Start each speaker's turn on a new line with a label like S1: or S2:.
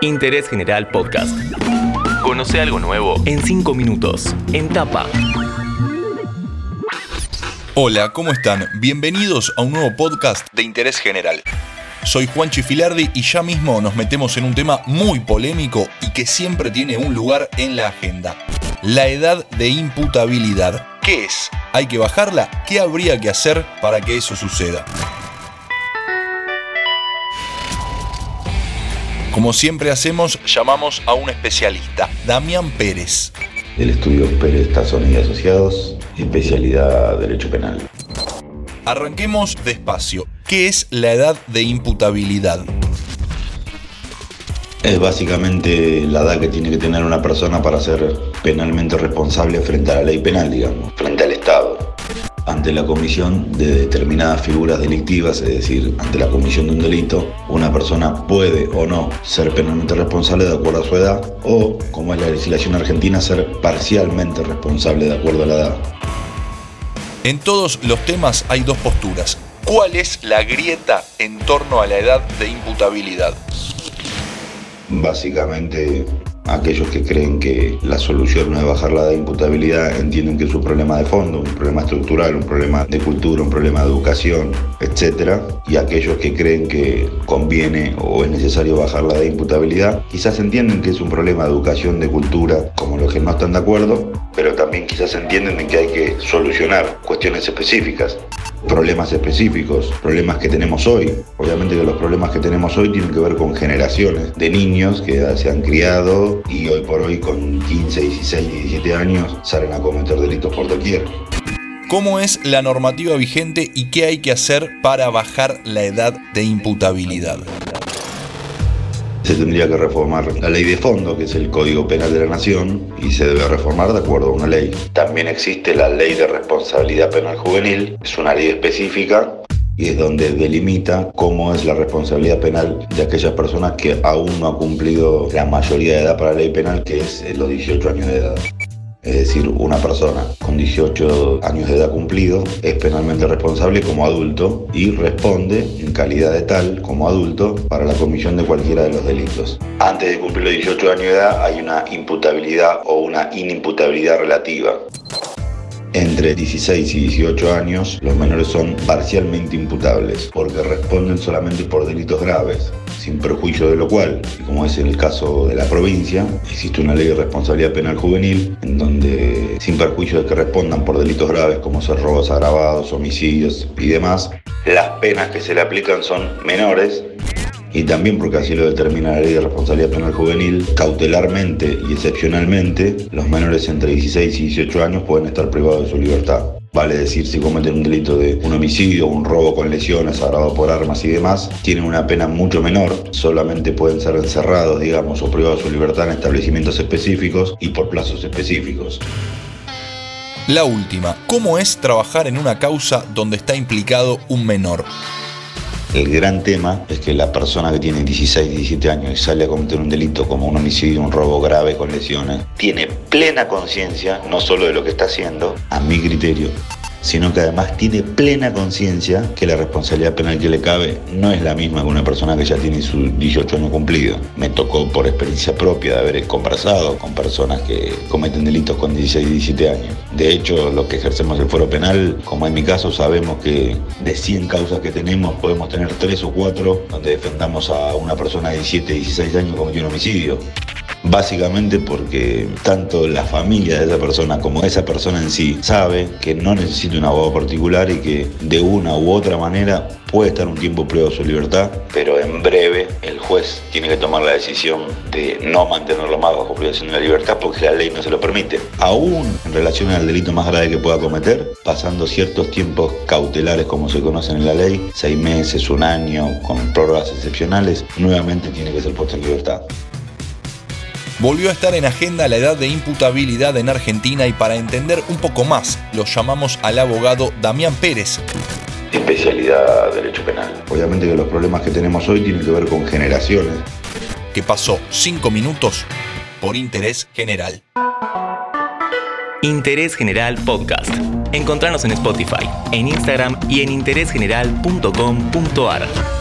S1: Interés General Podcast. Conoce algo nuevo en 5 minutos. En tapa.
S2: Hola, ¿cómo están? Bienvenidos a un nuevo podcast de Interés General. Soy Juan Chifilardi y ya mismo nos metemos en un tema muy polémico y que siempre tiene un lugar en la agenda. La edad de imputabilidad. ¿Qué es? ¿Hay que bajarla? ¿Qué habría que hacer para que eso suceda? Como siempre hacemos, llamamos a un especialista, Damián Pérez.
S3: Del estudio Pérez Tazón y Asociados, especialidad Derecho Penal.
S2: Arranquemos despacio. ¿Qué es la edad de imputabilidad?
S3: Es básicamente la edad que tiene que tener una persona para ser penalmente responsable frente a la ley penal, digamos, frente al Estado ante la comisión de determinadas figuras delictivas, es decir, ante la comisión de un delito, una persona puede o no ser penalmente responsable de acuerdo a su edad o, como es la legislación argentina, ser parcialmente responsable de acuerdo a la edad.
S2: En todos los temas hay dos posturas. ¿Cuál es la grieta en torno a la edad de imputabilidad?
S3: Básicamente Aquellos que creen que la solución no es bajar la de imputabilidad entienden que es un problema de fondo, un problema estructural, un problema de cultura, un problema de educación, etc. Y aquellos que creen que conviene o es necesario bajar la de imputabilidad, quizás entienden que es un problema de educación, de cultura, los que no están de acuerdo, pero también quizás entienden que hay que solucionar cuestiones específicas problemas específicos, problemas que tenemos hoy. Obviamente que los problemas que tenemos hoy tienen que ver con generaciones de niños que se han criado y hoy por hoy con 15, 16, 17 años salen a cometer delitos por doquier.
S2: ¿Cómo es la normativa vigente y qué hay que hacer para bajar la edad de imputabilidad?
S3: Se tendría que reformar la ley de fondo, que es el Código Penal de la Nación, y se debe reformar de acuerdo a una ley. También existe la Ley de Responsabilidad Penal Juvenil, es una ley específica y es donde delimita cómo es la responsabilidad penal de aquellas personas que aún no han cumplido la mayoría de edad para la ley penal, que es los 18 años de edad. Es decir, una persona con 18 años de edad cumplido es penalmente responsable como adulto y responde en calidad de tal como adulto para la comisión de cualquiera de los delitos. Antes de cumplir los 18 años de edad hay una imputabilidad o una inimputabilidad relativa. Entre 16 y 18 años, los menores son parcialmente imputables porque responden solamente por delitos graves, sin perjuicio de lo cual, y como es en el caso de la provincia, existe una ley de responsabilidad penal juvenil en donde, sin perjuicio de que respondan por delitos graves como ser robos agravados, homicidios y demás, las penas que se le aplican son menores y también porque así lo determina la ley de responsabilidad penal juvenil, cautelarmente y excepcionalmente, los menores entre 16 y 18 años pueden estar privados de su libertad. Vale decir, si cometen un delito de un homicidio, un robo con lesiones, agravado por armas y demás, tienen una pena mucho menor, solamente pueden ser encerrados, digamos, o privados de su libertad en establecimientos específicos y por plazos específicos.
S2: La última, ¿cómo es trabajar en una causa donde está implicado un menor?
S3: El gran tema es que la persona que tiene 16, 17 años y sale a cometer un delito como un homicidio, un robo grave con lesiones, tiene plena conciencia no solo de lo que está haciendo, a mi criterio, sino que además tiene plena conciencia que la responsabilidad penal que le cabe no es la misma que una persona que ya tiene sus 18 años cumplidos. Me tocó por experiencia propia de haber conversado con personas que cometen delitos con 16 y 17 años. De hecho, los que ejercemos el foro penal, como en mi caso, sabemos que de 100 causas que tenemos podemos tener 3 o 4 donde defendamos a una persona de 17 y 16 años cometió un homicidio básicamente porque tanto la familia de esa persona como esa persona en sí sabe que no necesita un abogado particular y que de una u otra manera puede estar un tiempo privado de su libertad, pero en breve el juez tiene que tomar la decisión de no mantenerlo más bajo privación de la libertad porque la ley no se lo permite. Aún en relación al delito más grave que pueda cometer, pasando ciertos tiempos cautelares como se conocen en la ley, seis meses, un año, con prórrogas excepcionales, nuevamente tiene que ser puesto en libertad.
S2: Volvió a estar en agenda la edad de imputabilidad en Argentina y para entender un poco más lo llamamos al abogado Damián Pérez.
S3: Especialidad Derecho Penal. Obviamente que los problemas que tenemos hoy tienen que ver con generaciones.
S2: Que pasó cinco minutos por interés general.
S1: Interés General Podcast. Encontrarnos en Spotify, en Instagram y en interésgeneral.com.ar.